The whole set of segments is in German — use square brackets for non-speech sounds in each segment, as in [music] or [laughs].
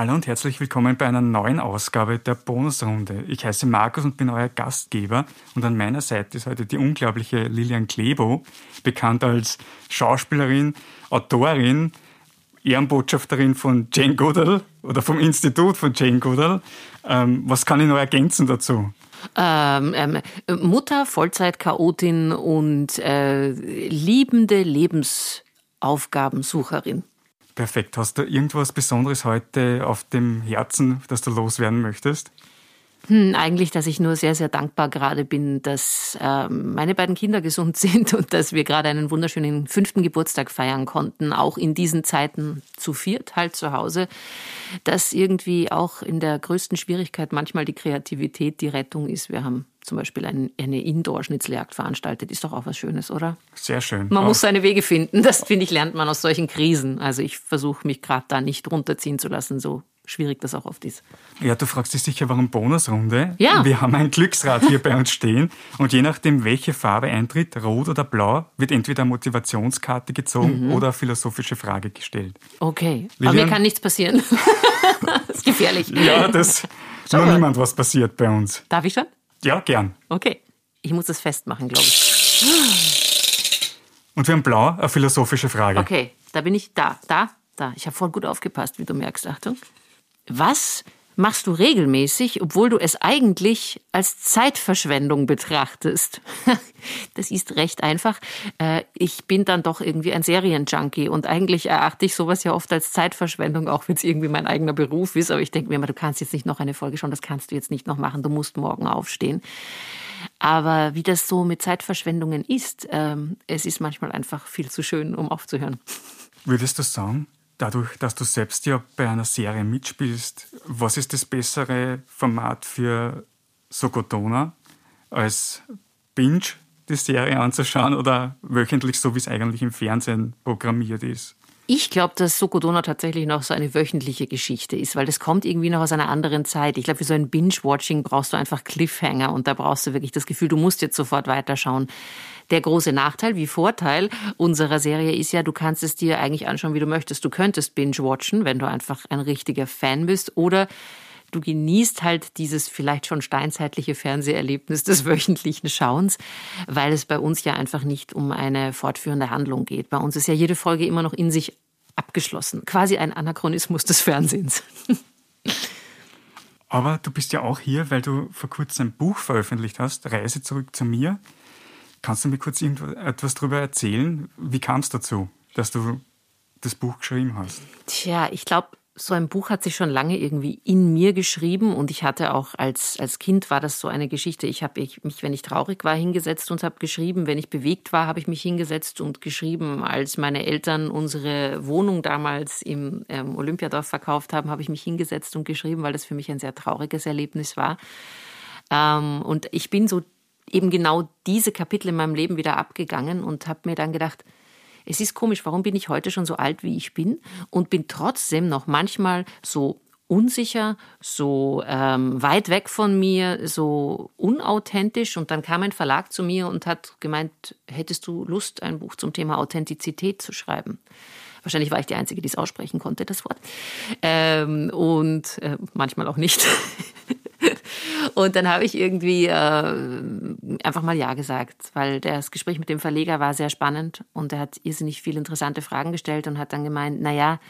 Hallo und herzlich willkommen bei einer neuen Ausgabe der Bonusrunde. Ich heiße Markus und bin euer Gastgeber und an meiner Seite ist heute die unglaubliche Lilian Klebo, bekannt als Schauspielerin, Autorin, Ehrenbotschafterin von Jane Goodall oder vom Institut von Jane Goodall. Ähm, was kann ich noch ergänzen dazu? Ähm, ähm, Mutter, Vollzeit-Chaotin und äh, liebende Lebensaufgabensucherin. Perfekt. Hast du irgendwas Besonderes heute auf dem Herzen, das du loswerden möchtest? Hm, eigentlich, dass ich nur sehr, sehr dankbar gerade bin, dass äh, meine beiden Kinder gesund [laughs] sind und dass wir gerade einen wunderschönen fünften Geburtstag feiern konnten, auch in diesen Zeiten zu viert halt zu Hause. Dass irgendwie auch in der größten Schwierigkeit manchmal die Kreativität die Rettung ist. Wir haben zum Beispiel ein, eine Indoor-Schnitzeljagd veranstaltet. Ist doch auch was Schönes, oder? Sehr schön. Man auch. muss seine Wege finden. Das, finde ich, lernt man aus solchen Krisen. Also ich versuche mich gerade da nicht runterziehen zu lassen, so schwierig das auch oft ist. Ja, du fragst dich sicher, warum Bonusrunde? Ja. Wir haben ein Glücksrad hier bei uns stehen und je nachdem, welche Farbe eintritt, rot oder blau, wird entweder eine Motivationskarte gezogen mhm. oder eine philosophische Frage gestellt. Okay, Lilian? aber mir kann nichts passieren. [laughs] das ist gefährlich. Ja, das ist noch niemand was passiert bei uns. Darf ich schon? Ja, gern. Okay, ich muss das festmachen, glaube ich. Und wir haben blau, eine philosophische Frage. Okay, da bin ich da, da, da. Ich habe voll gut aufgepasst, wie du merkst. Achtung. Was machst du regelmäßig, obwohl du es eigentlich als Zeitverschwendung betrachtest? [laughs] das ist recht einfach. Äh, ich bin dann doch irgendwie ein Serienjunkie und eigentlich erachte ich sowas ja oft als Zeitverschwendung, auch wenn es irgendwie mein eigener Beruf ist. Aber ich denke mir immer, du kannst jetzt nicht noch eine Folge schauen, das kannst du jetzt nicht noch machen, du musst morgen aufstehen. Aber wie das so mit Zeitverschwendungen ist, ähm, es ist manchmal einfach viel zu schön, um aufzuhören. Würdest du sagen, dadurch, dass du selbst ja bei einer Serie mitspielst, was ist das bessere Format für Sokotona als Binge die Serie anzuschauen oder wöchentlich, so wie es eigentlich im Fernsehen programmiert ist? Ich glaube, dass Sokodona tatsächlich noch so eine wöchentliche Geschichte ist, weil das kommt irgendwie noch aus einer anderen Zeit. Ich glaube, für so ein Binge-Watching brauchst du einfach Cliffhanger und da brauchst du wirklich das Gefühl, du musst jetzt sofort weiterschauen. Der große Nachteil wie Vorteil unserer Serie ist ja, du kannst es dir eigentlich anschauen, wie du möchtest. Du könntest binge-watchen, wenn du einfach ein richtiger Fan bist oder du genießt halt dieses vielleicht schon steinzeitliche Fernseherlebnis des [laughs] wöchentlichen Schauens, weil es bei uns ja einfach nicht um eine fortführende Handlung geht. Bei uns ist ja jede Folge immer noch in sich abgeschlossen. Quasi ein Anachronismus des Fernsehens. [laughs] Aber du bist ja auch hier, weil du vor kurzem ein Buch veröffentlicht hast, Reise zurück zu mir. Kannst du mir kurz etwas darüber erzählen? Wie kam es dazu, dass du das Buch geschrieben hast? Tja, ich glaube, so ein Buch hat sich schon lange irgendwie in mir geschrieben und ich hatte auch als, als Kind war das so eine Geschichte. Ich habe mich, wenn ich traurig war, hingesetzt und habe geschrieben. Wenn ich bewegt war, habe ich mich hingesetzt und geschrieben. Als meine Eltern unsere Wohnung damals im ähm, Olympiadorf verkauft haben, habe ich mich hingesetzt und geschrieben, weil das für mich ein sehr trauriges Erlebnis war. Ähm, und ich bin so eben genau diese Kapitel in meinem Leben wieder abgegangen und habe mir dann gedacht, es ist komisch, warum bin ich heute schon so alt, wie ich bin und bin trotzdem noch manchmal so unsicher, so ähm, weit weg von mir, so unauthentisch. Und dann kam ein Verlag zu mir und hat gemeint, hättest du Lust, ein Buch zum Thema Authentizität zu schreiben? Wahrscheinlich war ich die Einzige, die es aussprechen konnte, das Wort. Ähm, und äh, manchmal auch nicht. [laughs] Und dann habe ich irgendwie äh, einfach mal Ja gesagt, weil das Gespräch mit dem Verleger war sehr spannend und er hat irrsinnig viele interessante Fragen gestellt und hat dann gemeint, na ja,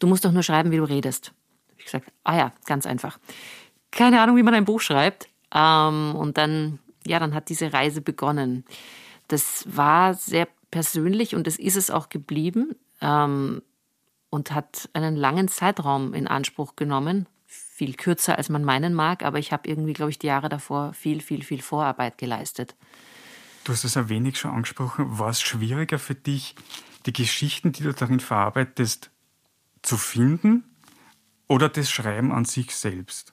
du musst doch nur schreiben, wie du redest. Ich gesagt, ah ja, ganz einfach. Keine Ahnung, wie man ein Buch schreibt. Ähm, und dann, ja, dann hat diese Reise begonnen. Das war sehr persönlich und das ist es auch geblieben ähm, und hat einen langen Zeitraum in Anspruch genommen, viel kürzer, als man meinen mag, aber ich habe irgendwie, glaube ich, die Jahre davor viel, viel, viel Vorarbeit geleistet. Du hast es ein wenig schon angesprochen. War es schwieriger für dich, die Geschichten, die du darin verarbeitest, zu finden oder das Schreiben an sich selbst?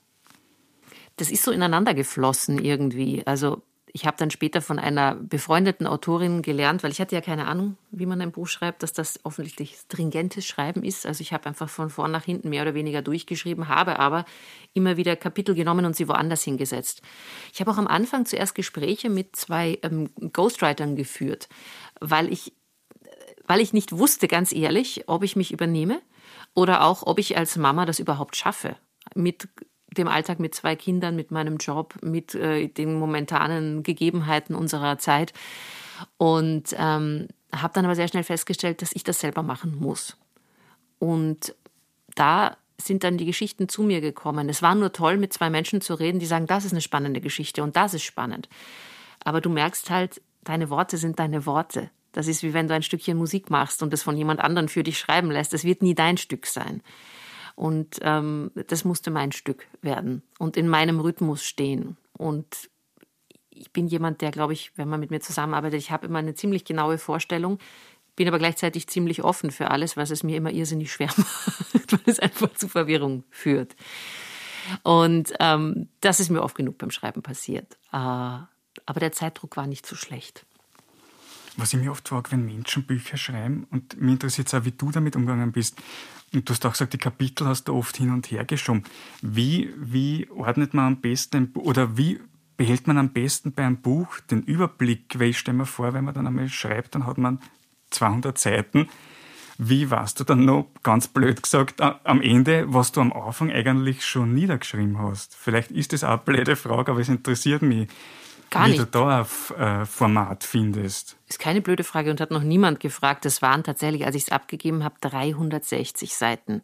Das ist so ineinander geflossen irgendwie. Also ich habe dann später von einer befreundeten Autorin gelernt, weil ich hatte ja keine Ahnung, wie man ein Buch schreibt, dass das offensichtlich stringentes Schreiben ist. Also ich habe einfach von vorn nach hinten mehr oder weniger durchgeschrieben, habe aber immer wieder Kapitel genommen und sie woanders hingesetzt. Ich habe auch am Anfang zuerst Gespräche mit zwei ähm, Ghostwritern geführt, weil ich, weil ich nicht wusste, ganz ehrlich, ob ich mich übernehme oder auch, ob ich als Mama das überhaupt schaffe. Mit dem Alltag mit zwei Kindern, mit meinem Job, mit äh, den momentanen Gegebenheiten unserer Zeit. Und ähm, habe dann aber sehr schnell festgestellt, dass ich das selber machen muss. Und da sind dann die Geschichten zu mir gekommen. Es war nur toll, mit zwei Menschen zu reden, die sagen, das ist eine spannende Geschichte und das ist spannend. Aber du merkst halt, deine Worte sind deine Worte. Das ist wie wenn du ein Stückchen Musik machst und es von jemand anderen für dich schreiben lässt. Es wird nie dein Stück sein. Und ähm, das musste mein Stück werden und in meinem Rhythmus stehen. Und ich bin jemand, der, glaube ich, wenn man mit mir zusammenarbeitet, ich habe immer eine ziemlich genaue Vorstellung, bin aber gleichzeitig ziemlich offen für alles, was es mir immer irrsinnig schwer [laughs] macht, weil es einfach zu Verwirrung führt. Und ähm, das ist mir oft genug beim Schreiben passiert. Äh, aber der Zeitdruck war nicht so schlecht. Was ich mir oft frage, wenn Menschen Bücher schreiben, und mir interessiert es auch, wie du damit umgegangen bist, und du hast auch gesagt, die Kapitel hast du oft hin und her geschoben. Wie, wie ordnet man am besten, oder wie behält man am besten bei einem Buch den Überblick? Weil ich stelle mir vor, wenn man dann einmal schreibt, dann hat man 200 Seiten. Wie warst du dann noch, ganz blöd gesagt, am Ende, was du am Anfang eigentlich schon niedergeschrieben hast? Vielleicht ist das auch eine blöde Frage, aber es interessiert mich. Gar wie nicht. du da ein äh, Format findest. Ist keine blöde Frage und hat noch niemand gefragt. Es waren tatsächlich, als ich es abgegeben habe, 360 Seiten.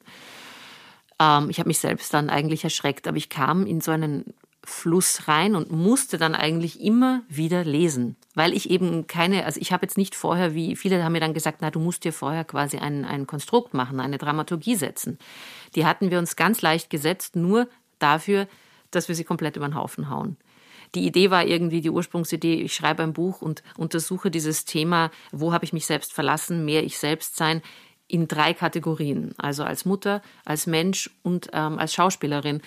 Ähm, ich habe mich selbst dann eigentlich erschreckt, aber ich kam in so einen Fluss rein und musste dann eigentlich immer wieder lesen, weil ich eben keine, also ich habe jetzt nicht vorher, wie viele haben mir dann gesagt, na, du musst dir vorher quasi ein, ein Konstrukt machen, eine Dramaturgie setzen. Die hatten wir uns ganz leicht gesetzt, nur dafür, dass wir sie komplett über den Haufen hauen die Idee war irgendwie die Ursprungsidee, ich schreibe ein Buch und untersuche dieses Thema, wo habe ich mich selbst verlassen, mehr ich selbst sein, in drei Kategorien. Also als Mutter, als Mensch und ähm, als Schauspielerin.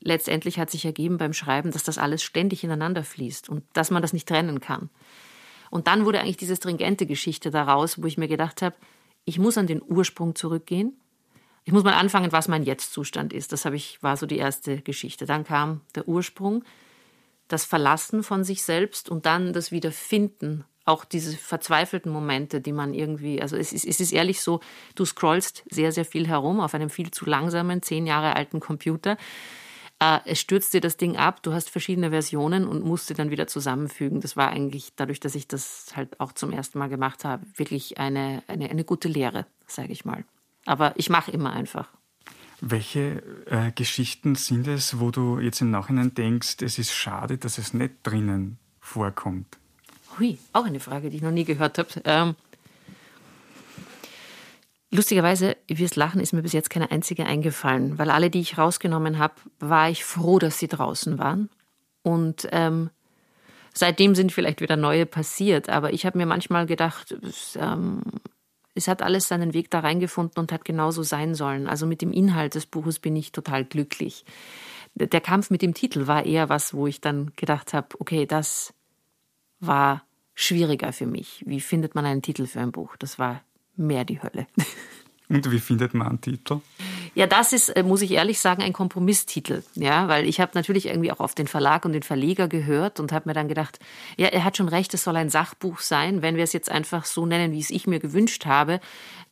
Letztendlich hat sich ergeben beim Schreiben, dass das alles ständig ineinander fließt und dass man das nicht trennen kann. Und dann wurde eigentlich diese stringente Geschichte daraus, wo ich mir gedacht habe, ich muss an den Ursprung zurückgehen. Ich muss mal anfangen, was mein Jetzt-Zustand ist. Das habe ich, war so die erste Geschichte. Dann kam der Ursprung das Verlassen von sich selbst und dann das Wiederfinden, auch diese verzweifelten Momente, die man irgendwie, also es ist, es ist ehrlich so, du scrollst sehr, sehr viel herum auf einem viel zu langsamen, zehn Jahre alten Computer. Äh, es stürzt dir das Ding ab, du hast verschiedene Versionen und musst sie dann wieder zusammenfügen. Das war eigentlich, dadurch, dass ich das halt auch zum ersten Mal gemacht habe, wirklich eine, eine, eine gute Lehre, sage ich mal. Aber ich mache immer einfach. Welche äh, Geschichten sind es, wo du jetzt im Nachhinein denkst, es ist schade, dass es nicht drinnen vorkommt? Hui, auch eine Frage, die ich noch nie gehört habe. Ähm, lustigerweise, wirst lachen, ist mir bis jetzt keine einzige eingefallen, weil alle, die ich rausgenommen habe, war ich froh, dass sie draußen waren. Und ähm, seitdem sind vielleicht wieder neue passiert. Aber ich habe mir manchmal gedacht, ähm, es hat alles seinen Weg da reingefunden und hat genauso sein sollen. Also mit dem Inhalt des Buches bin ich total glücklich. Der Kampf mit dem Titel war eher was, wo ich dann gedacht habe, okay, das war schwieriger für mich. Wie findet man einen Titel für ein Buch? Das war mehr die Hölle. [laughs] Und wie findet man einen Titel? Ja, das ist, äh, muss ich ehrlich sagen, ein Kompromisstitel. Ja, weil ich habe natürlich irgendwie auch auf den Verlag und den Verleger gehört und habe mir dann gedacht, ja, er hat schon recht, es soll ein Sachbuch sein. Wenn wir es jetzt einfach so nennen, wie es ich mir gewünscht habe,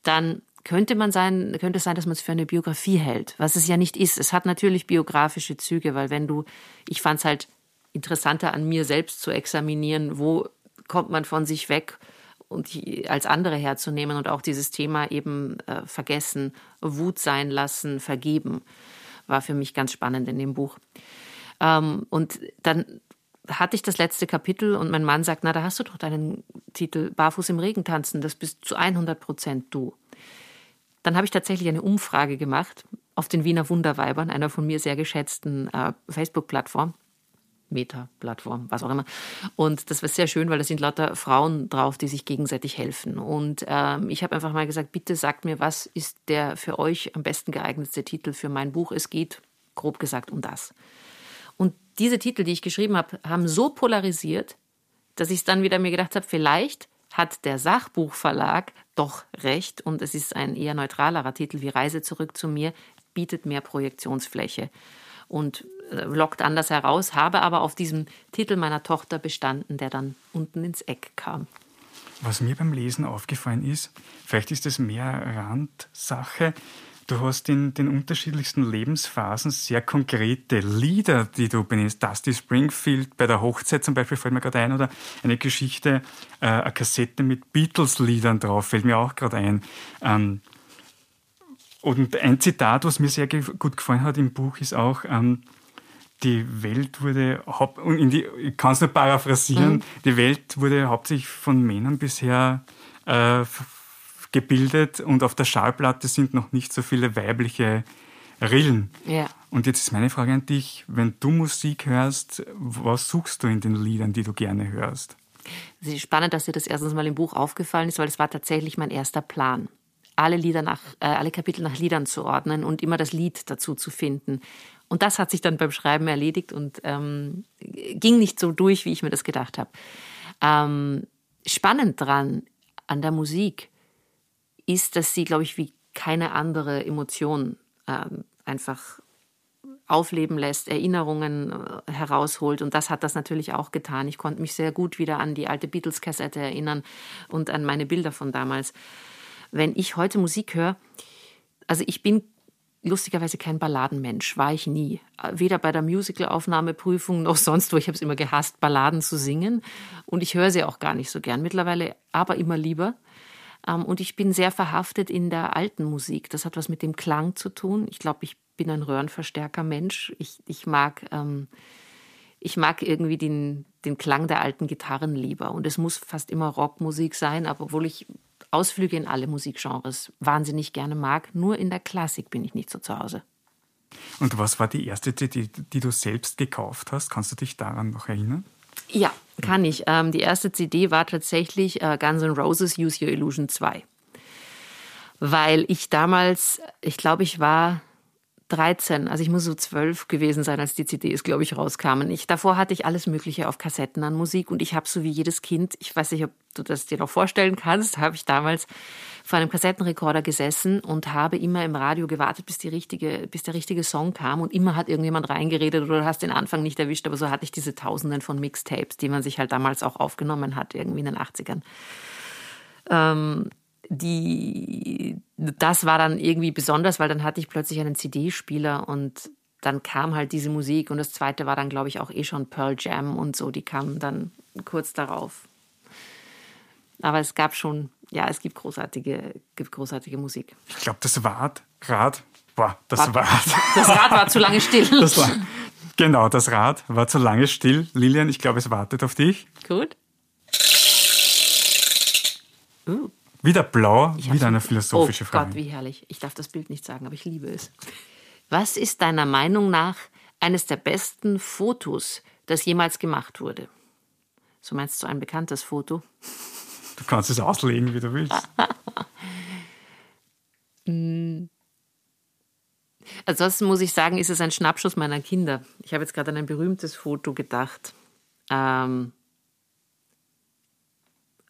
dann könnte man sein, könnte es sein, dass man es für eine Biografie hält, was es ja nicht ist. Es hat natürlich biografische Züge, weil wenn du, ich fand es halt interessanter an mir selbst zu examinieren, wo kommt man von sich weg und als andere herzunehmen und auch dieses Thema eben äh, vergessen, Wut sein lassen, vergeben, war für mich ganz spannend in dem Buch. Ähm, und dann hatte ich das letzte Kapitel und mein Mann sagt, na, da hast du doch deinen Titel Barfuß im Regen tanzen, das bist zu 100 Prozent du. Dann habe ich tatsächlich eine Umfrage gemacht auf den Wiener Wunderweibern, einer von mir sehr geschätzten äh, Facebook-Plattform. Meta-Plattform, was auch immer. Und das war sehr schön, weil da sind lauter Frauen drauf, die sich gegenseitig helfen. Und ähm, ich habe einfach mal gesagt, bitte sagt mir, was ist der für euch am besten geeignetste Titel für mein Buch? Es geht, grob gesagt, um das. Und diese Titel, die ich geschrieben habe, haben so polarisiert, dass ich dann wieder mir gedacht habe, vielleicht hat der Sachbuchverlag doch recht und es ist ein eher neutralerer Titel wie Reise zurück zu mir, bietet mehr Projektionsfläche. Und äh, lockt anders heraus, habe aber auf diesem Titel meiner Tochter bestanden, der dann unten ins Eck kam. Was mir beim Lesen aufgefallen ist, vielleicht ist es mehr Randsache, Du hast in den unterschiedlichsten Lebensphasen sehr konkrete Lieder, die du benennst. Dusty Springfield bei der Hochzeit zum Beispiel fällt mir gerade ein oder eine Geschichte, äh, eine Kassette mit Beatles-Liedern drauf fällt mir auch gerade ein. Ähm, und ein Zitat, was mir sehr gut gefallen hat im Buch, ist auch, ähm, die Welt wurde, die, ich kann es nur paraphrasieren, mhm. die Welt wurde hauptsächlich von Männern bisher äh, gebildet und auf der Schallplatte sind noch nicht so viele weibliche Rillen. Ja. Und jetzt ist meine Frage an dich, wenn du Musik hörst, was suchst du in den Liedern, die du gerne hörst? Es ist spannend, dass dir das erstens mal im Buch aufgefallen ist, weil es war tatsächlich mein erster Plan. Alle Lieder nach, äh, alle Kapitel nach Liedern zu ordnen und immer das Lied dazu zu finden. Und das hat sich dann beim Schreiben erledigt und ähm, ging nicht so durch, wie ich mir das gedacht habe. Ähm, spannend dran an der Musik ist, dass sie, glaube ich, wie keine andere Emotion ähm, einfach aufleben lässt, Erinnerungen äh, herausholt. Und das hat das natürlich auch getan. Ich konnte mich sehr gut wieder an die alte Beatles-Kassette erinnern und an meine Bilder von damals. Wenn ich heute Musik höre, also ich bin lustigerweise kein Balladenmensch, war ich nie. Weder bei der Musicalaufnahmeprüfung noch sonst wo. Ich habe es immer gehasst, Balladen zu singen. Und ich höre sie auch gar nicht so gern. Mittlerweile aber immer lieber. Ähm, und ich bin sehr verhaftet in der alten Musik. Das hat was mit dem Klang zu tun. Ich glaube, ich bin ein Röhrenverstärker-Mensch. Ich, ich mag. Ähm, ich mag irgendwie den, den Klang der alten Gitarren lieber. Und es muss fast immer Rockmusik sein, obwohl ich Ausflüge in alle Musikgenres wahnsinnig gerne mag, nur in der Klassik bin ich nicht so zu Hause. Und was war die erste CD, die du selbst gekauft hast? Kannst du dich daran noch erinnern? Ja, kann ich. Ähm, die erste CD war tatsächlich äh, Guns N' Roses Use Your Illusion 2. Weil ich damals, ich glaube, ich war 13, also ich muss so 12 gewesen sein, als die CDs, glaube ich, rauskamen. Ich, davor hatte ich alles Mögliche auf Kassetten an Musik und ich habe so wie jedes Kind, ich weiß nicht, ob du das dir noch vorstellen kannst, habe ich damals vor einem Kassettenrekorder gesessen und habe immer im Radio gewartet, bis, die richtige, bis der richtige Song kam und immer hat irgendjemand reingeredet oder du hast den Anfang nicht erwischt, aber so hatte ich diese Tausenden von Mixtapes, die man sich halt damals auch aufgenommen hat, irgendwie in den 80ern. Ähm, die, das war dann irgendwie besonders, weil dann hatte ich plötzlich einen CD-Spieler und dann kam halt diese Musik und das zweite war dann, glaube ich, auch eh schon Pearl Jam und so, die kamen dann kurz darauf. Aber es gab schon, ja, es gibt großartige, gibt großartige Musik. Ich glaube, das Rad, Rad, boah, das Rad. Rad. [laughs] Das Rad war zu lange still. [laughs] Das war, genau, das Rad war zu lange still. Lilian, ich glaube, es wartet auf dich. Gut. Uh. Wieder blau, wieder eine philosophische oh Frage. Oh Gott, wie herrlich. Ich darf das Bild nicht sagen, aber ich liebe es. Was ist deiner Meinung nach eines der besten Fotos, das jemals gemacht wurde? So meinst du ein bekanntes Foto? Du kannst es auslegen, wie du willst. [laughs] Mm. Ansonsten muss ich sagen, ist es ein Schnappschuss meiner Kinder. Ich habe jetzt gerade an ein berühmtes Foto gedacht. Ähm,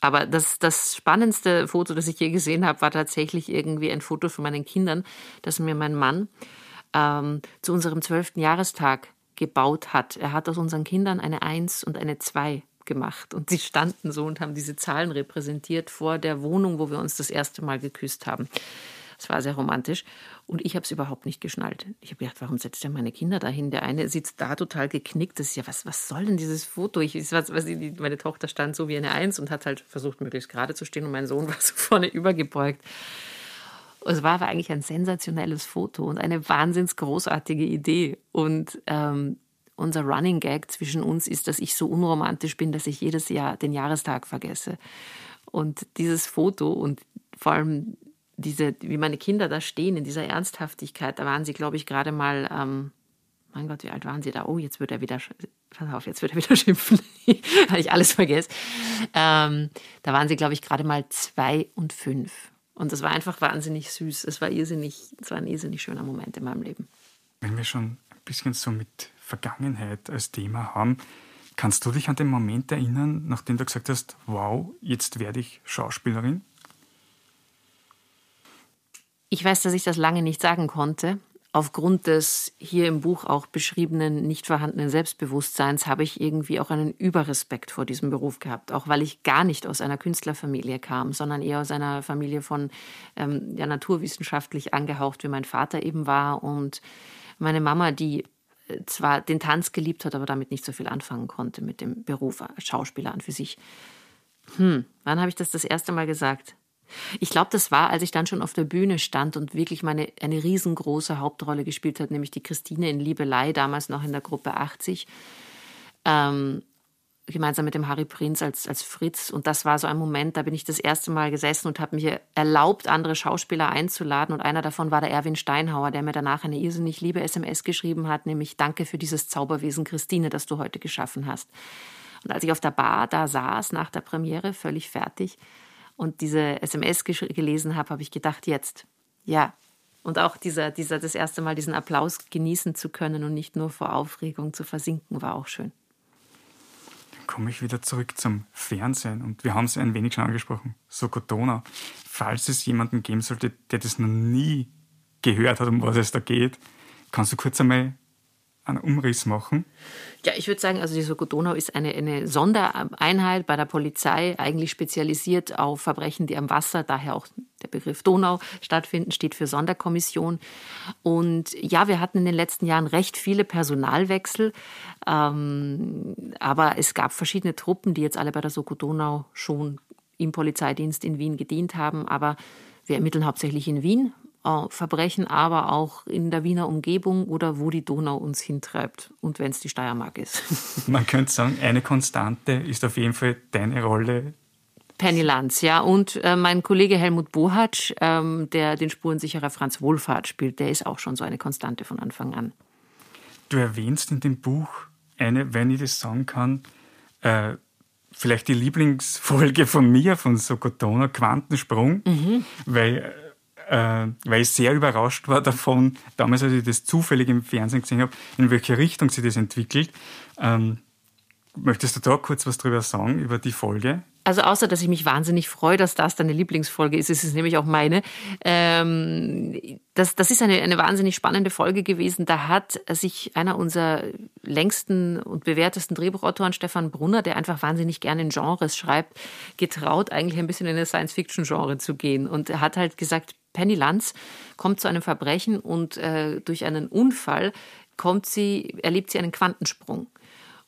aber das, das spannendste Foto, das ich je gesehen habe, war tatsächlich irgendwie ein Foto von meinen Kindern, das mir mein Mann ähm, zu unserem zwölften Jahrestag gebaut hat. Er hat aus unseren Kindern eine Eins und eine Zwei gemacht. Und sie standen so und haben diese Zahlen repräsentiert vor der Wohnung, wo wir uns das erste Mal geküsst haben. Es war sehr romantisch. Und ich habe es überhaupt nicht geschnallt. Ich habe gedacht, warum setzt er meine Kinder dahin? Der eine sitzt da total geknickt. Das ist ja, was, was soll denn dieses Foto? Ich, was, was, meine Tochter stand so wie eine Eins und hat halt versucht, möglichst gerade zu stehen. Und mein Sohn [laughs] war so vorne übergebeugt. Es war aber eigentlich ein sensationelles Foto und eine wahnsinns großartige Idee. Und ähm, unser Running Gag zwischen uns ist, dass ich so unromantisch bin, dass ich jedes Jahr den Jahrestag vergesse. Und dieses Foto und vor allem diese, wie meine Kinder da stehen in dieser Ernsthaftigkeit, da waren sie, glaube ich, gerade mal, ähm, mein Gott, wie alt waren sie da? Oh, jetzt wird er wieder, pass auf, jetzt wird er wieder [laughs] schimpfen, weil ich alles vergesse. Ähm, da waren sie, glaube ich, gerade mal zwei und fünf. Und das war einfach wahnsinnig süß. Es war irrsinnig, es war ein irrsinnig schöner Moment in meinem Leben. Wenn wir schon ein bisschen so mit Vergangenheit als Thema haben, kannst du dich an den Moment erinnern, nachdem du gesagt hast, wow, jetzt werde ich Schauspielerin? Ich weiß, dass ich das lange nicht sagen konnte, aufgrund des hier im Buch auch beschriebenen nicht vorhandenen Selbstbewusstseins habe ich irgendwie auch einen Überrespekt vor diesem Beruf gehabt, auch weil ich gar nicht aus einer Künstlerfamilie kam, sondern eher aus einer Familie von ähm, ja, naturwissenschaftlich angehaucht, wie mein Vater eben war und meine Mama, die äh, zwar den Tanz geliebt hat, aber damit nicht so viel anfangen konnte mit dem Beruf Schauspieler an für sich. Hm, wann habe ich das das erste Mal gesagt? Ich glaube, das war, als ich dann schon auf der Bühne stand und wirklich meine, eine riesengroße Hauptrolle gespielt hat, nämlich die Christine in Liebelei, damals noch in der Gruppe 80. Ähm, gemeinsam mit dem Harry Prinz als, als Fritz. Und das war so ein Moment, da bin ich das erste Mal gesessen und habe mir erlaubt, andere Schauspieler einzuladen. Und einer davon war der Erwin Steinhauer, der mir danach eine irrsinnig liebe SMS geschrieben hat, nämlich Danke für dieses Zauberwesen Christine, das du heute geschaffen hast. Und als ich auf der Bar da saß, nach der Premiere, völlig fertig, und diese SMS gelesen habe, habe ich gedacht, jetzt, ja. Und auch dieser, dieser, das erste Mal diesen Applaus genießen zu können und nicht nur vor Aufregung zu versinken, war auch schön. Dann komme ich wieder zurück zum Fernsehen und wir haben es ein wenig schon angesprochen, Sokotona. Falls es jemanden geben sollte, der das noch nie gehört hat, um was es da geht, kannst du kurz einmal einen Umriss machen? Ja, ich würde sagen, also die Soko Donau ist eine, eine Sondereinheit bei der Polizei, eigentlich spezialisiert auf Verbrechen, die am Wasser, daher auch der Begriff Donau stattfinden, steht für Sonderkommission. Und ja, wir hatten in den letzten Jahren recht viele Personalwechsel, ähm, aber es gab verschiedene Truppen, die jetzt alle bei der Soko Donau schon im Polizeidienst in Wien gedient haben, aber wir ermitteln hauptsächlich in Wien, Verbrechen, aber auch in der Wiener Umgebung oder wo die Donau uns hintreibt und wenn es die Steiermark ist. [laughs] Man könnte sagen, eine Konstante ist auf jeden Fall deine Rolle. Penny Lanz, ja. Und äh, mein Kollege Helmut Bohatsch, ähm, der den Spurensicherer Franz Wohlfahrt spielt, der ist auch schon so eine Konstante von Anfang an. Du erwähnst in dem Buch eine, wenn ich das sagen kann, äh, vielleicht die Lieblingsfolge von mir, von Sokotona, Quantensprung, mhm. weil äh, weil ich sehr überrascht war davon, damals, als ich das zufällig im Fernsehen gesehen habe, in welche Richtung sich das entwickelt. Ähm, möchtest du da kurz was drüber sagen, über die Folge? Also außer, dass ich mich wahnsinnig freue, dass das deine Lieblingsfolge ist, ist es nämlich auch meine. Ähm, das, das ist eine, eine wahnsinnig spannende Folge gewesen. Da hat sich einer unserer längsten und bewährtesten Drehbuchautoren, Stefan Brunner, der einfach wahnsinnig gerne in Genres schreibt, getraut, eigentlich ein bisschen in das Science-Fiction-Genre zu gehen. Und er hat halt gesagt, Penny Lanz kommt zu einem Verbrechen und äh, durch einen Unfall kommt sie, erlebt sie einen Quantensprung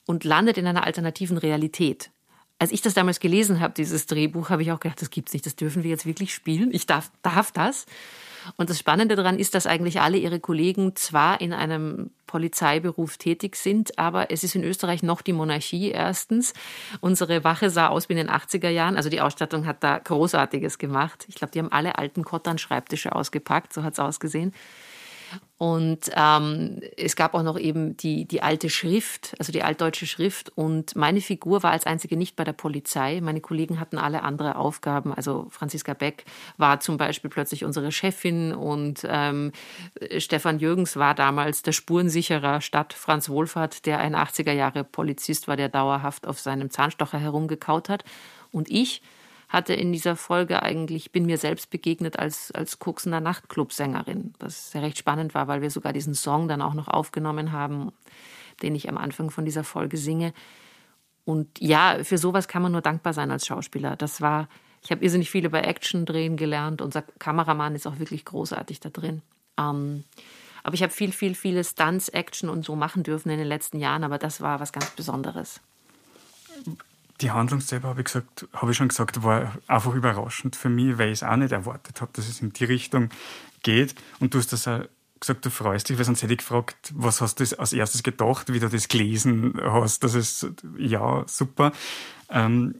und landet in einer alternativen Realität. Als ich das damals gelesen habe, dieses Drehbuch, habe ich auch gedacht, das gibt's nicht, das dürfen wir jetzt wirklich spielen. Ich darf, darf das. Und das Spannende daran ist, dass eigentlich alle ihre Kollegen zwar in einem Polizeiberuf tätig sind, aber es ist in Österreich noch die Monarchie erstens. Unsere Wache sah aus wie in den 80er Jahren, also die Ausstattung hat da Großartiges gemacht. Ich glaube, die haben alle alten Kottern-Schreibtische ausgepackt, so hat es ausgesehen. Und ähm, es gab auch noch eben die, die alte Schrift, also die altdeutsche Schrift. Und meine Figur war als einzige nicht bei der Polizei. Meine Kollegen hatten alle andere Aufgaben. Also Franziska Beck war zum Beispiel plötzlich unsere Chefin und ähm, Stefan Jürgens war damals der Spurensicherer statt Franz Wohlfahrt, der ein 80er Jahre Polizist war, der dauerhaft auf seinem Zahnstocher herumgekaut hat. Und ich hatte in dieser Folge eigentlich, bin mir selbst begegnet als, als Kuxener Nachtclub-Sängerin, was sehr recht spannend war, weil wir sogar diesen Song dann auch noch aufgenommen haben, den ich am Anfang von dieser Folge singe. Und ja, für sowas kann man nur dankbar sein als Schauspieler. Das war, ich habe irrsinnig viel über Action drehen gelernt. Unser Kameramann ist auch wirklich großartig da drin. Ähm, aber ich habe viel, viel, viele Stunts, Action und so machen dürfen in den letzten Jahren, aber das war was ganz Besonderes die Handlung selber, habe ich, gesagt, habe ich schon gesagt, war einfach überraschend für mich, weil ich es auch nicht erwartet habe, dass es in die Richtung geht. Und du hast das auch gesagt, du freust dich, weil sonst hätte ich gefragt, was hast du als erstes gedacht, wie du das gelesen hast. Das ist, ja, super. Ähm,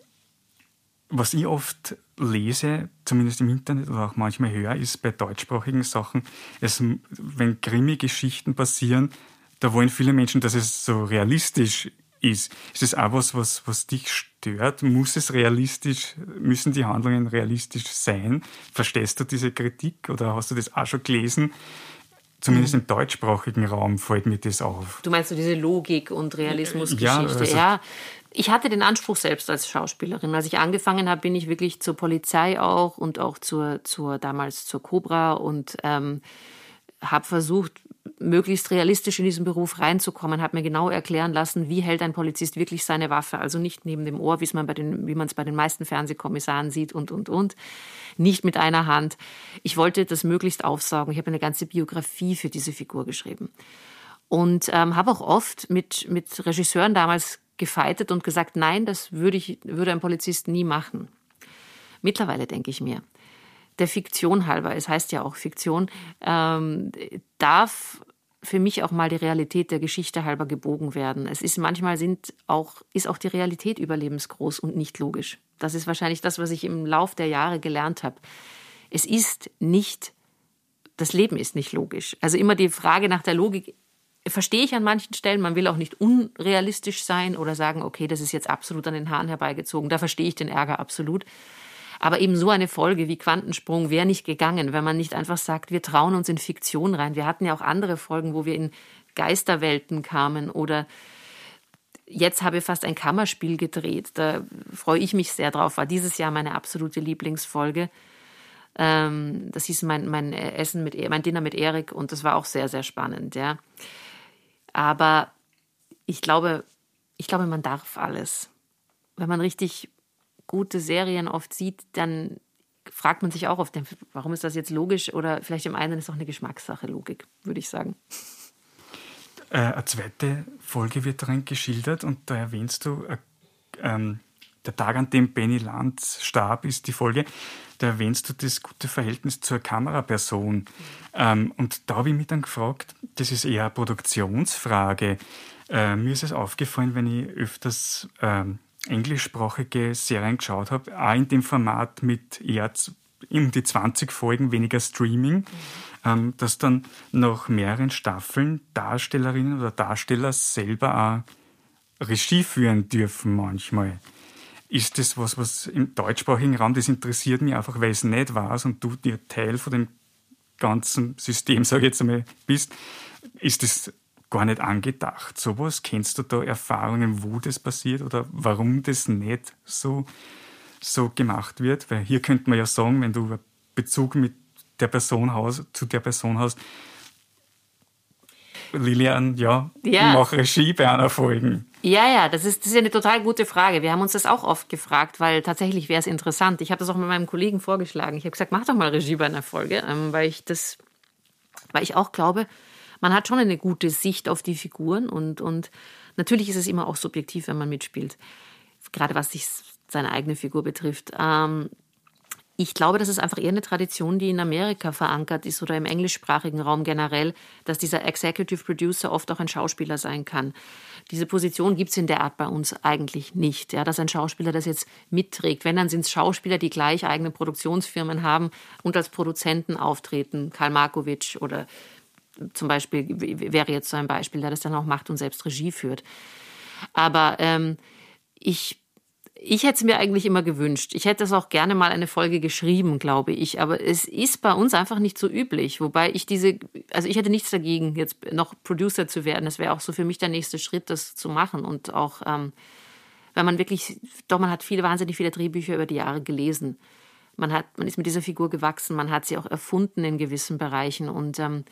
was ich oft lese, zumindest im Internet oder auch manchmal höre, ist bei deutschsprachigen Sachen, es, wenn Krimi-Geschichten passieren, da wollen viele Menschen, dass es so realistisch ist. Ist das auch was, was, was dich stört? Muss es realistisch, müssen die Handlungen realistisch sein? Verstehst du diese Kritik oder hast du das auch schon gelesen? Zumindest im deutschsprachigen Raum fällt mir das auf. Du meinst so diese Logik und Realismusgeschichte? Ja, also ja, ich hatte den Anspruch selbst als Schauspielerin. Als ich angefangen habe, bin ich wirklich zur Polizei auch und auch zur, zur damals zur Cobra und ähm, habe versucht, möglichst realistisch in diesen Beruf reinzukommen, habe mir genau erklären lassen, wie hält ein Polizist wirklich seine Waffe, also nicht neben dem Ohr, wie man den, wie man es bei den meisten Fernsehkommissaren sieht und und und, nicht mit einer Hand. Ich wollte das möglichst aufsaugen. Ich habe eine ganze Biografie für diese Figur geschrieben und ähm, habe auch oft mit mit Regisseuren damals gefeitet und gesagt, nein, das würde ich würde ein Polizist nie machen. Mittlerweile denke ich mir, der Fiktion halber, es heißt ja auch Fiktion, ähm, darf für mich auch mal die Realität der Geschichte halber gebogen werden. Es ist manchmal sind auch, ist auch die Realität überlebensgroß und nicht logisch. Das ist wahrscheinlich das, was ich im Lauf der Jahre gelernt habe. Es ist nicht, das Leben ist nicht logisch. Also immer die Frage nach der Logik verstehe ich an manchen Stellen. Man will auch nicht unrealistisch sein oder sagen, okay, das ist jetzt absolut an den Haaren herbeigezogen. Da verstehe ich den Ärger absolut. Aber eben so eine Folge wie Quantensprung wäre nicht gegangen, wenn man nicht einfach sagt, wir trauen uns in Fiktion rein. Wir hatten ja auch andere Folgen, wo wir in Geisterwelten kamen oder jetzt habe ich fast ein Kammerspiel gedreht. Da freue ich mich sehr drauf. War dieses Jahr meine absolute Lieblingsfolge. Ähm, das hieß mein, mein Essen mit, mein Dinner mit Erik und das war auch sehr, sehr spannend, ja. Aber ich glaube, ich glaube, man darf alles. Wenn man richtig gute Serien oft sieht, dann fragt man sich auch oft, warum ist das jetzt logisch? Oder vielleicht im einen ist auch eine Geschmackssache Logik, würde ich sagen. Äh, eine zweite Folge wird darin geschildert und da erwähnst du, äh, ähm, der Tag, an dem Benny Lanz starb, ist die Folge. Da erwähnst du das gute Verhältnis zur Kameraperson. Ähm, und da habe ich mich dann gefragt, das ist eher eine Produktionsfrage. Äh, mir ist es aufgefallen, wenn ich öfters ähm, englischsprachige Serien geschaut habe, auch in dem Format mit eher um die 20 Folgen weniger Streaming, mhm. ähm, dass dann nach mehreren Staffeln Darstellerinnen oder Darsteller selber auch Regie führen dürfen manchmal. Ist das was, was im deutschsprachigen Raum, das interessiert mich einfach, weil es nicht weiß und du dir Teil von dem ganzen System, sage ich jetzt einmal, bist. Ist das gar nicht angedacht. Sowas, kennst du da Erfahrungen, wo das passiert oder warum das nicht so, so gemacht wird? Weil hier könnte man ja sagen, wenn du Bezug mit der Person hast, zu der Person hast, Lilian, ja, ja. mach Regie bei einer Folge. Ja, ja, das ist, das ist eine total gute Frage. Wir haben uns das auch oft gefragt, weil tatsächlich wäre es interessant. Ich habe das auch mit meinem Kollegen vorgeschlagen. Ich habe gesagt, mach doch mal Regie bei einer Folge, ähm, weil ich das, weil ich auch glaube, man hat schon eine gute Sicht auf die Figuren und, und natürlich ist es immer auch subjektiv, wenn man mitspielt, gerade was sich seine eigene Figur betrifft. Ähm, ich glaube, das ist einfach eher eine Tradition, die in Amerika verankert ist oder im englischsprachigen Raum generell, dass dieser Executive Producer oft auch ein Schauspieler sein kann. Diese Position gibt es in der Art bei uns eigentlich nicht, ja, dass ein Schauspieler das jetzt mitträgt. Wenn, dann sind es Schauspieler, die gleich eigene Produktionsfirmen haben und als Produzenten auftreten. Karl Markovic oder zum Beispiel wäre jetzt so ein Beispiel, der das dann auch macht und selbst Regie führt. Aber ähm, ich, ich hätte es mir eigentlich immer gewünscht. Ich hätte es auch gerne mal eine Folge geschrieben, glaube ich. Aber es ist bei uns einfach nicht so üblich. Wobei ich diese, also ich hätte nichts dagegen, jetzt noch Producer zu werden. Das wäre auch so für mich der nächste Schritt, das zu machen. Und auch, ähm, weil man wirklich, doch, man hat viele, wahnsinnig viele Drehbücher über die Jahre gelesen. Man hat, man ist mit dieser Figur gewachsen, man hat sie auch erfunden in gewissen Bereichen. Und ähm,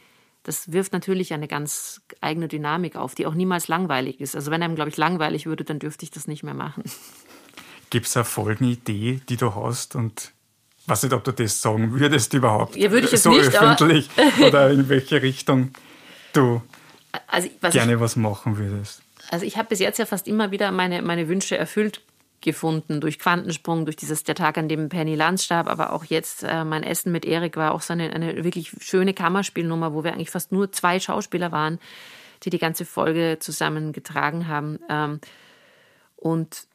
das wirft natürlich eine ganz eigene Dynamik auf, die auch niemals langweilig ist. Also wenn einem, glaube ich, langweilig würde, dann dürfte ich das nicht mehr machen. Gibt es eine Folgenidee, die du hast und weiß nicht, ob du das sagen würdest überhaupt? Ja, würde ich jetzt so nicht, öffentlich [laughs] oder in welche Richtung du also, gerne ich, was machen würdest. Also ich habe bis jetzt ja fast immer wieder meine, meine Wünsche erfüllt gefunden durch Quantensprung, durch dieses der Tag, an dem Penny Lanz starb, aber auch jetzt äh, mein Essen mit Erik war auch so eine, eine wirklich schöne Kammerspielnummer, wo wir eigentlich fast nur zwei Schauspieler waren, die die ganze Folge zusammengetragen haben. Ähm, und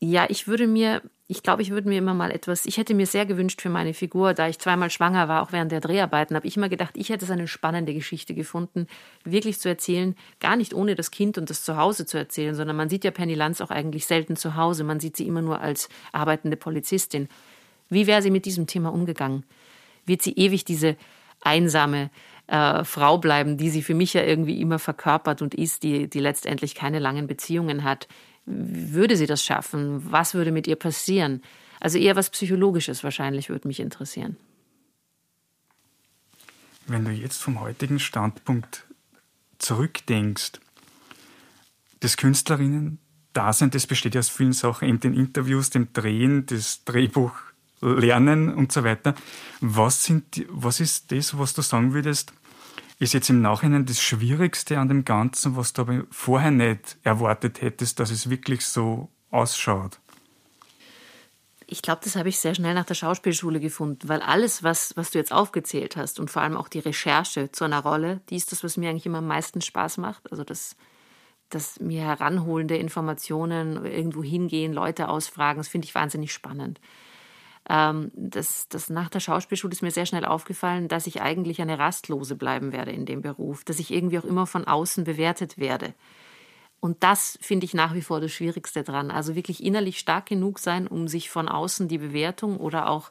ja, ich würde mir ich glaube, ich würde mir immer mal etwas, ich hätte mir sehr gewünscht für meine Figur, da ich zweimal schwanger war, auch während der Dreharbeiten, habe ich immer gedacht, ich hätte es eine spannende Geschichte gefunden, wirklich zu erzählen, gar nicht ohne das Kind und das Zuhause zu erzählen, sondern man sieht ja Penny Lanz auch eigentlich selten zu Hause, man sieht sie immer nur als arbeitende Polizistin. Wie wäre sie mit diesem Thema umgegangen? Wird sie ewig diese einsame äh, Frau bleiben, die sie für mich ja irgendwie immer verkörpert und ist, die, die letztendlich keine langen Beziehungen hat? Würde sie das schaffen? Was würde mit ihr passieren? Also eher was Psychologisches wahrscheinlich würde mich interessieren. Wenn du jetzt vom heutigen Standpunkt zurückdenkst, das Künstlerinnen-Dasein, das besteht ja aus vielen Sachen, eben den Interviews, dem Drehen, das Drehbuch lernen und so weiter. Was, sind, was ist das, was du sagen würdest, ist jetzt im Nachhinein das Schwierigste an dem Ganzen, was du aber vorher nicht erwartet hättest, dass es wirklich so ausschaut? Ich glaube, das habe ich sehr schnell nach der Schauspielschule gefunden, weil alles, was, was du jetzt aufgezählt hast und vor allem auch die Recherche zu einer Rolle, die ist das, was mir eigentlich immer am meisten Spaß macht. Also das, das mir heranholende Informationen, irgendwo hingehen, Leute ausfragen, das finde ich wahnsinnig spannend. Ähm, das, das nach der Schauspielschule ist mir sehr schnell aufgefallen, dass ich eigentlich eine Rastlose bleiben werde in dem Beruf, dass ich irgendwie auch immer von außen bewertet werde. Und das finde ich nach wie vor das Schwierigste dran. Also wirklich innerlich stark genug sein, um sich von außen die Bewertung oder auch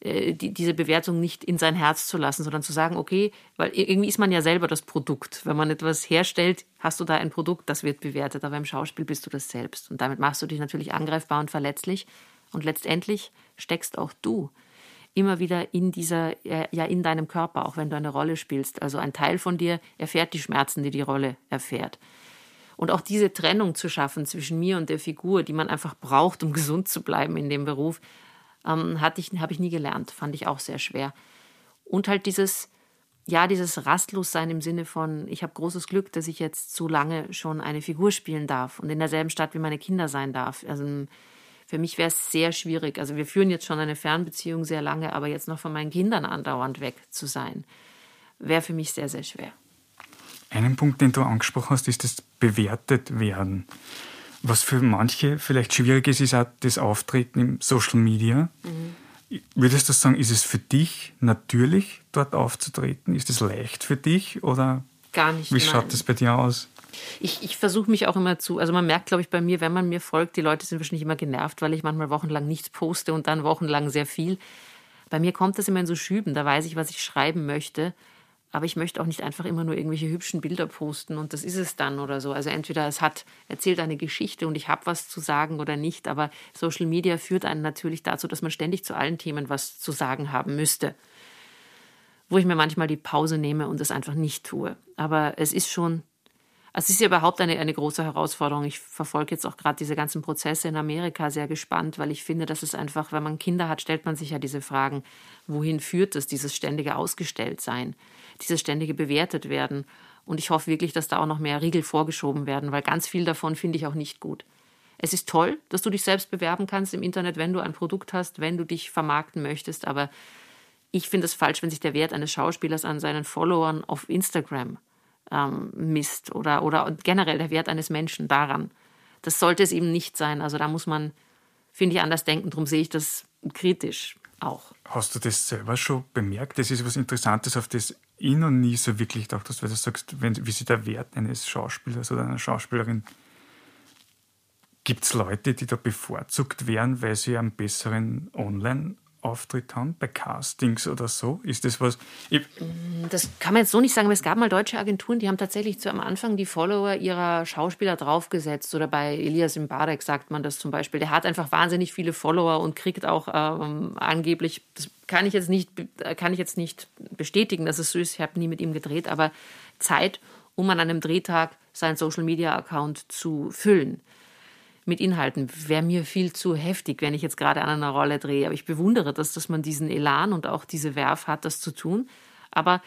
äh, die, diese Bewertung nicht in sein Herz zu lassen, sondern zu sagen, okay, weil irgendwie ist man ja selber das Produkt. Wenn man etwas herstellt, hast du da ein Produkt, das wird bewertet, aber im Schauspiel bist du das selbst. Und damit machst du dich natürlich angreifbar und verletzlich. Und letztendlich steckst auch du immer wieder in dieser, ja, in deinem Körper, auch wenn du eine Rolle spielst. Also ein Teil von dir erfährt die Schmerzen, die die Rolle erfährt. Und auch diese Trennung zu schaffen zwischen mir und der Figur, die man einfach braucht, um [laughs] gesund zu bleiben in dem Beruf, ähm, hatte ich, habe ich nie gelernt. Fand ich auch sehr schwer. Und halt dieses, ja, dieses Rastlossein im Sinne von, ich habe großes Glück, dass ich jetzt so lange schon eine Figur spielen darf und in derselben Stadt wie meine Kinder sein darf. Also für mich wäre es sehr schwierig. Also wir führen jetzt schon eine Fernbeziehung sehr lange, aber jetzt noch von meinen Kindern andauernd weg zu sein, wäre für mich sehr, sehr schwer. Einen Punkt, den du angesprochen hast, ist das bewertet werden. Was für manche vielleicht schwierig ist, ist auch das Auftreten im Social Media. Mhm. Würdest du sagen, ist es für dich natürlich, dort aufzutreten? Ist es leicht für dich oder Gar nicht. Wie schaut das bei dir aus? Ich, ich versuche mich auch immer zu, also man merkt, glaube ich, bei mir, wenn man mir folgt, die Leute sind wahrscheinlich immer genervt, weil ich manchmal wochenlang nichts poste und dann wochenlang sehr viel. Bei mir kommt das immer in so Schüben, da weiß ich, was ich schreiben möchte. Aber ich möchte auch nicht einfach immer nur irgendwelche hübschen Bilder posten und das ist es dann oder so. Also entweder es hat erzählt eine Geschichte und ich habe was zu sagen oder nicht, aber Social Media führt einen natürlich dazu, dass man ständig zu allen Themen was zu sagen haben müsste wo ich mir manchmal die Pause nehme und es einfach nicht tue. Aber es ist schon, es ist ja überhaupt eine, eine große Herausforderung. Ich verfolge jetzt auch gerade diese ganzen Prozesse in Amerika sehr gespannt, weil ich finde, dass es einfach, wenn man Kinder hat, stellt man sich ja diese Fragen, wohin führt es, dieses ständige Ausgestelltsein, dieses ständige bewertet werden. Und ich hoffe wirklich, dass da auch noch mehr Riegel vorgeschoben werden, weil ganz viel davon finde ich auch nicht gut. Es ist toll, dass du dich selbst bewerben kannst im Internet, wenn du ein Produkt hast, wenn du dich vermarkten möchtest, aber ich finde es falsch, wenn sich der Wert eines Schauspielers an seinen Followern auf Instagram ähm, misst oder, oder generell der Wert eines Menschen daran. Das sollte es eben nicht sein. Also da muss man, finde ich, anders denken. Darum sehe ich das kritisch auch. Hast du das selber schon bemerkt? Das ist was Interessantes, auf das ich noch nie so wirklich gedacht hast, weil du sagst, wenn, wie sich der Wert eines Schauspielers oder einer Schauspielerin Gibt es Leute, die da bevorzugt werden, weil sie einen besseren Online- Auftritt haben, bei Castings oder so? Ist das was? Mm, das kann man jetzt so nicht sagen, aber es gab mal deutsche Agenturen, die haben tatsächlich zu am Anfang die Follower ihrer Schauspieler draufgesetzt. Oder bei Elias Mbarek sagt man das zum Beispiel. Der hat einfach wahnsinnig viele Follower und kriegt auch ähm, angeblich, das kann ich jetzt nicht, kann ich jetzt nicht bestätigen, dass es so ist, ich habe nie mit ihm gedreht, aber Zeit, um an einem Drehtag seinen Social Media Account zu füllen mit Inhalten. Wäre mir viel zu heftig, wenn ich jetzt gerade an einer Rolle drehe. Aber ich bewundere das, dass man diesen Elan und auch diese Werf hat, das zu tun. Aber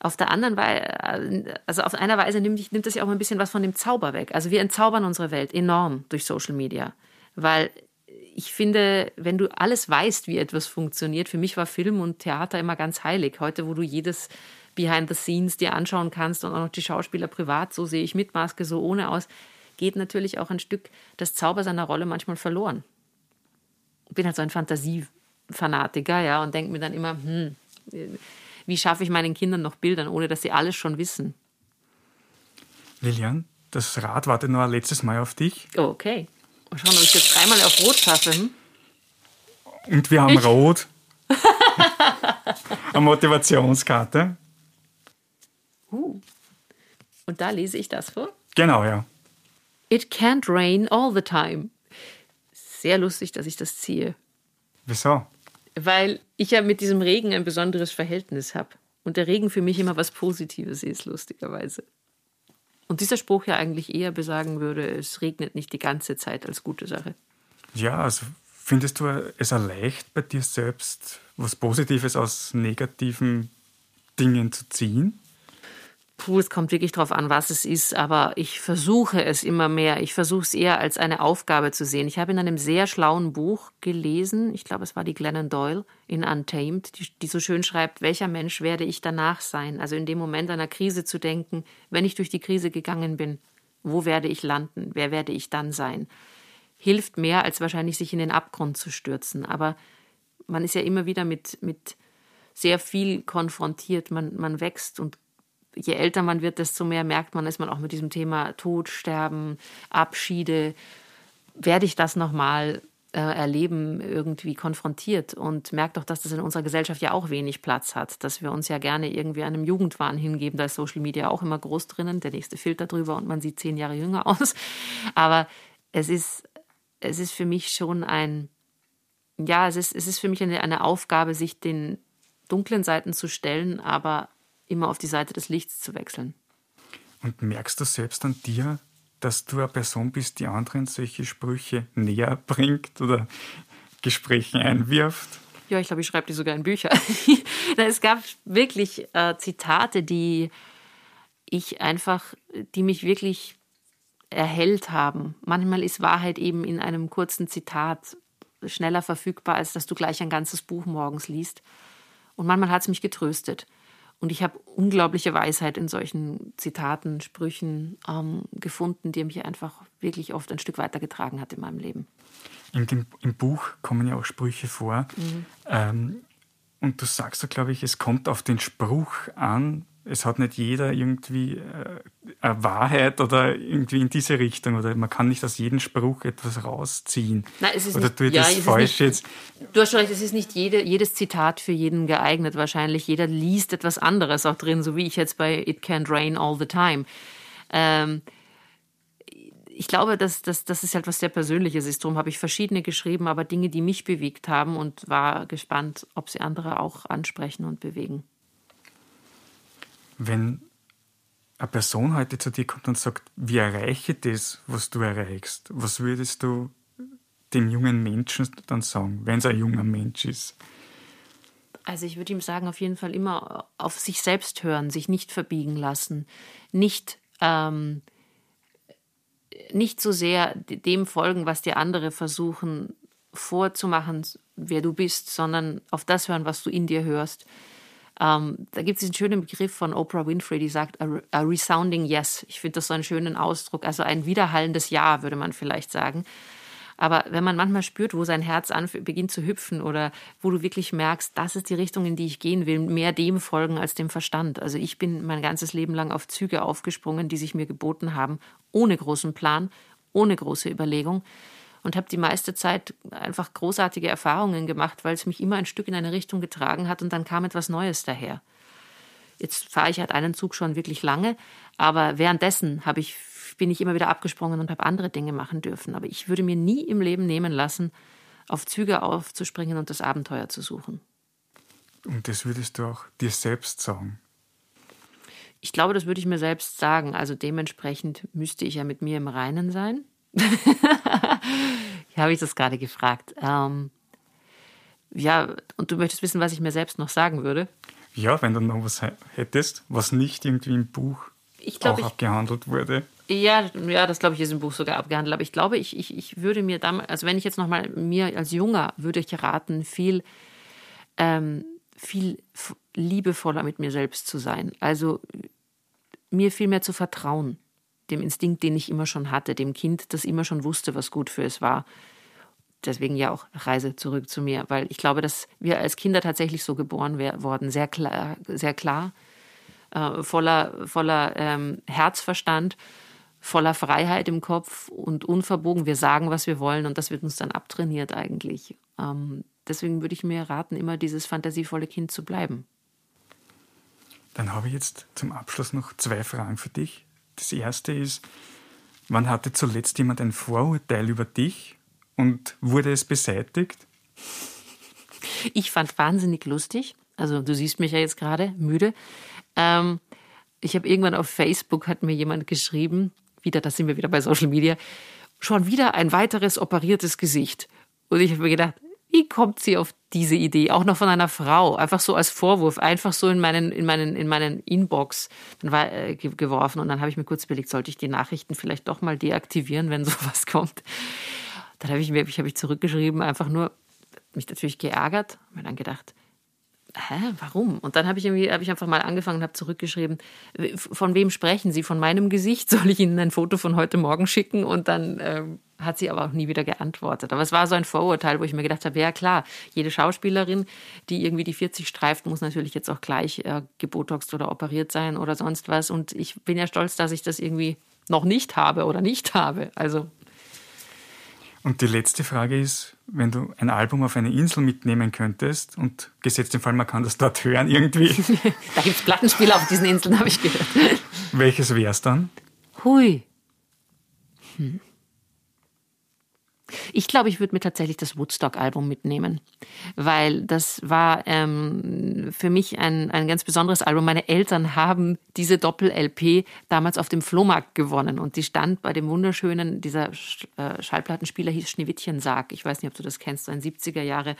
auf der anderen Weise, also auf einer Weise nimmt, nimmt das ja auch ein bisschen was von dem Zauber weg. Also wir entzaubern unsere Welt enorm durch Social Media. Weil ich finde, wenn du alles weißt, wie etwas funktioniert, für mich war Film und Theater immer ganz heilig. Heute, wo du jedes Behind the Scenes dir anschauen kannst und auch noch die Schauspieler privat, so sehe ich mit Maske, so ohne aus, geht natürlich auch ein Stück das Zauber seiner Rolle manchmal verloren. Ich bin halt so ein Fantasiefanatiker, ja, und denke mir dann immer, hm, wie schaffe ich meinen Kindern noch Bildern, ohne dass sie alles schon wissen? Lilian, das Rad wartet nur ein letztes Mal auf dich. Okay. Mal schauen, ob ich jetzt dreimal auf Rot schaffe. Hm? Und wir haben ich? Rot. [laughs] Eine Motivationskarte. Uh. Und da lese ich das vor? Genau, ja. It can't rain all the time. Sehr lustig, dass ich das ziehe. Wieso? Weil ich ja mit diesem Regen ein besonderes Verhältnis habe. Und der Regen für mich immer was Positives ist, lustigerweise. Und dieser Spruch ja eigentlich eher besagen würde, es regnet nicht die ganze Zeit als gute Sache. Ja, also findest du es erleicht bei dir selbst, was Positives aus negativen Dingen zu ziehen? Puh, es kommt wirklich darauf an, was es ist, aber ich versuche es immer mehr. Ich versuche es eher als eine Aufgabe zu sehen. Ich habe in einem sehr schlauen Buch gelesen, ich glaube, es war die Glennon Doyle in Untamed, die, die so schön schreibt, welcher Mensch werde ich danach sein? Also in dem Moment einer Krise zu denken, wenn ich durch die Krise gegangen bin, wo werde ich landen? Wer werde ich dann sein? Hilft mehr, als wahrscheinlich sich in den Abgrund zu stürzen. Aber man ist ja immer wieder mit, mit sehr viel konfrontiert. Man, man wächst und je älter man wird, desto mehr merkt man, ist man auch mit diesem Thema Tod, Sterben, Abschiede, werde ich das nochmal äh, erleben, irgendwie konfrontiert und merkt auch, dass das in unserer Gesellschaft ja auch wenig Platz hat, dass wir uns ja gerne irgendwie einem Jugendwahn hingeben. Da ist Social Media auch immer groß drinnen, der nächste Filter drüber und man sieht zehn Jahre jünger [laughs] aus. Aber es ist, es ist für mich schon ein, ja, es ist, es ist für mich eine, eine Aufgabe, sich den dunklen Seiten zu stellen, aber immer auf die Seite des Lichts zu wechseln. Und merkst du selbst an dir, dass du eine Person bist, die anderen solche Sprüche näher bringt oder Gespräche einwirft? Ja, ich glaube, ich schreibe die sogar in Bücher. [laughs] es gab wirklich äh, Zitate, die ich einfach, die mich wirklich erhellt haben. Manchmal ist Wahrheit eben in einem kurzen Zitat schneller verfügbar, als dass du gleich ein ganzes Buch morgens liest. Und manchmal hat es mich getröstet. Und ich habe unglaubliche Weisheit in solchen Zitaten, Sprüchen ähm, gefunden, die mich einfach wirklich oft ein Stück weitergetragen hat in meinem Leben. In dem, Im Buch kommen ja auch Sprüche vor. Mhm. Ähm, und du sagst so, glaube ich, es kommt auf den Spruch an, es hat nicht jeder irgendwie äh, eine Wahrheit oder irgendwie in diese Richtung oder man kann nicht aus jedem Spruch etwas rausziehen. Nein, es ist oder nicht, ja, das falsch nicht, jetzt? Du hast recht, es ist nicht jede, jedes Zitat für jeden geeignet wahrscheinlich. Jeder liest etwas anderes auch drin, so wie ich jetzt bei It Can't Rain All the Time. Ähm, ich glaube, dass, dass, das ist halt was sehr Persönliches ist. Darum habe ich verschiedene geschrieben, aber Dinge, die mich bewegt haben und war gespannt, ob sie andere auch ansprechen und bewegen. Wenn eine Person heute zu dir kommt und sagt, wie erreiche das, was du erreichst, was würdest du dem jungen Menschen dann sagen, wenn es ein junger Mensch ist? Also ich würde ihm sagen, auf jeden Fall immer auf sich selbst hören, sich nicht verbiegen lassen, nicht, ähm, nicht so sehr dem folgen, was dir andere versuchen vorzumachen, wer du bist, sondern auf das hören, was du in dir hörst. Ähm, da gibt es diesen schönen Begriff von Oprah Winfrey, die sagt, a, a resounding yes. Ich finde das so einen schönen Ausdruck, also ein widerhallendes Ja, würde man vielleicht sagen. Aber wenn man manchmal spürt, wo sein Herz beginnt zu hüpfen oder wo du wirklich merkst, das ist die Richtung, in die ich gehen will, mehr dem folgen als dem Verstand. Also ich bin mein ganzes Leben lang auf Züge aufgesprungen, die sich mir geboten haben, ohne großen Plan, ohne große Überlegung und habe die meiste Zeit einfach großartige Erfahrungen gemacht, weil es mich immer ein Stück in eine Richtung getragen hat und dann kam etwas Neues daher. Jetzt fahre ich halt einen Zug schon wirklich lange, aber währenddessen habe ich, bin ich immer wieder abgesprungen und habe andere Dinge machen dürfen. Aber ich würde mir nie im Leben nehmen lassen, auf Züge aufzuspringen und das Abenteuer zu suchen. Und das würdest du auch dir selbst sagen? Ich glaube, das würde ich mir selbst sagen. Also dementsprechend müsste ich ja mit mir im Reinen sein. [laughs] habe ich das gerade gefragt. Ähm, ja, und du möchtest wissen, was ich mir selbst noch sagen würde? Ja, wenn du noch was hättest, was nicht irgendwie im Buch glaub, auch ich, abgehandelt wurde. Ja, ja, das glaube ich ist im Buch sogar abgehandelt. Aber ich glaube, ich, ich, ich würde mir damals, also wenn ich jetzt nochmal mir als Junger würde ich raten, viel, ähm, viel liebevoller mit mir selbst zu sein. Also mir viel mehr zu vertrauen dem Instinkt, den ich immer schon hatte, dem Kind, das immer schon wusste, was gut für es war. Deswegen ja auch Reise zurück zu mir, weil ich glaube, dass wir als Kinder tatsächlich so geboren wurden, sehr klar, sehr klar, äh, voller, voller ähm, Herzverstand, voller Freiheit im Kopf und unverbogen. Wir sagen, was wir wollen und das wird uns dann abtrainiert eigentlich. Ähm, deswegen würde ich mir raten, immer dieses fantasievolle Kind zu bleiben. Dann habe ich jetzt zum Abschluss noch zwei Fragen für dich. Das erste ist, wann hatte zuletzt jemand ein Vorurteil über dich und wurde es beseitigt? Ich fand wahnsinnig lustig. Also du siehst mich ja jetzt gerade müde. Ähm, ich habe irgendwann auf Facebook hat mir jemand geschrieben, wieder, da sind wir wieder bei Social Media, schon wieder ein weiteres operiertes Gesicht. Und ich habe mir gedacht, wie kommt sie auf diese Idee? Auch noch von einer Frau, einfach so als Vorwurf, einfach so in meinen, in meinen, in meinen Inbox dann war, äh, geworfen. Und dann habe ich mir kurz überlegt, sollte ich die Nachrichten vielleicht doch mal deaktivieren, wenn [laughs] sowas kommt. Dann habe ich mir, ich habe ich zurückgeschrieben, einfach nur mich natürlich geärgert, mir dann gedacht, hä, warum? Und dann habe ich irgendwie, habe ich einfach mal angefangen und habe zurückgeschrieben, von wem sprechen Sie? Von meinem Gesicht? [laughs] Soll ich Ihnen ein Foto von heute Morgen schicken? Und dann ähm, hat sie aber auch nie wieder geantwortet. Aber es war so ein Vorurteil, wo ich mir gedacht habe, ja klar, jede Schauspielerin, die irgendwie die 40 streift, muss natürlich jetzt auch gleich äh, gebotoxt oder operiert sein oder sonst was. Und ich bin ja stolz, dass ich das irgendwie noch nicht habe oder nicht habe. Also und die letzte Frage ist, wenn du ein Album auf eine Insel mitnehmen könntest und gesetzt im Fall, man kann das dort hören irgendwie. [laughs] da gibt es Plattenspieler auf diesen Inseln, habe ich gehört. Welches wäre es dann? Hui. Hm. Ich glaube, ich würde mir tatsächlich das Woodstock-Album mitnehmen, weil das war ähm, für mich ein, ein ganz besonderes Album. Meine Eltern haben diese Doppel-LP damals auf dem Flohmarkt gewonnen und die stand bei dem wunderschönen, dieser äh, Schallplattenspieler hieß Schneewittchen Sarg. Ich weiß nicht, ob du das kennst, so ein 70er Jahre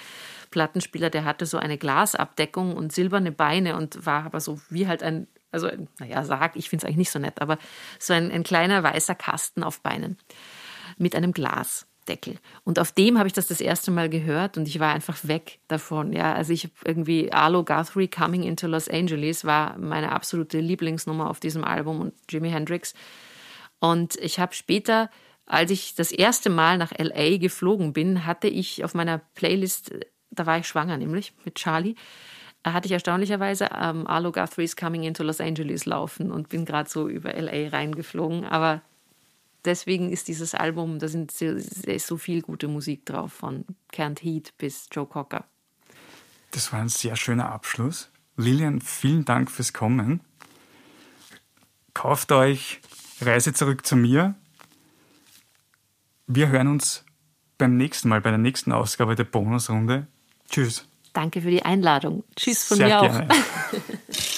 Plattenspieler, der hatte so eine Glasabdeckung und silberne Beine und war aber so wie halt ein also, naja, Sarg, ich finde es eigentlich nicht so nett, aber so ein, ein kleiner weißer Kasten auf Beinen mit einem Glas. Deckel. Und auf dem habe ich das das erste Mal gehört und ich war einfach weg davon. Ja, also ich irgendwie Arlo Guthrie Coming into Los Angeles war meine absolute Lieblingsnummer auf diesem Album und Jimi Hendrix. Und ich habe später, als ich das erste Mal nach LA geflogen bin, hatte ich auf meiner Playlist, da war ich schwanger nämlich mit Charlie, hatte ich erstaunlicherweise ähm, Arlo Guthrie's Coming into Los Angeles laufen und bin gerade so über LA reingeflogen. Aber deswegen ist dieses Album, da sind so, ist so viel gute Musik drauf, von Kent Heat bis Joe Cocker. Das war ein sehr schöner Abschluss. Lilian, vielen Dank fürs Kommen. Kauft euch Reise zurück zu mir. Wir hören uns beim nächsten Mal, bei der nächsten Ausgabe der Bonusrunde. Tschüss. Danke für die Einladung. Tschüss von Sehr mir auch. [laughs]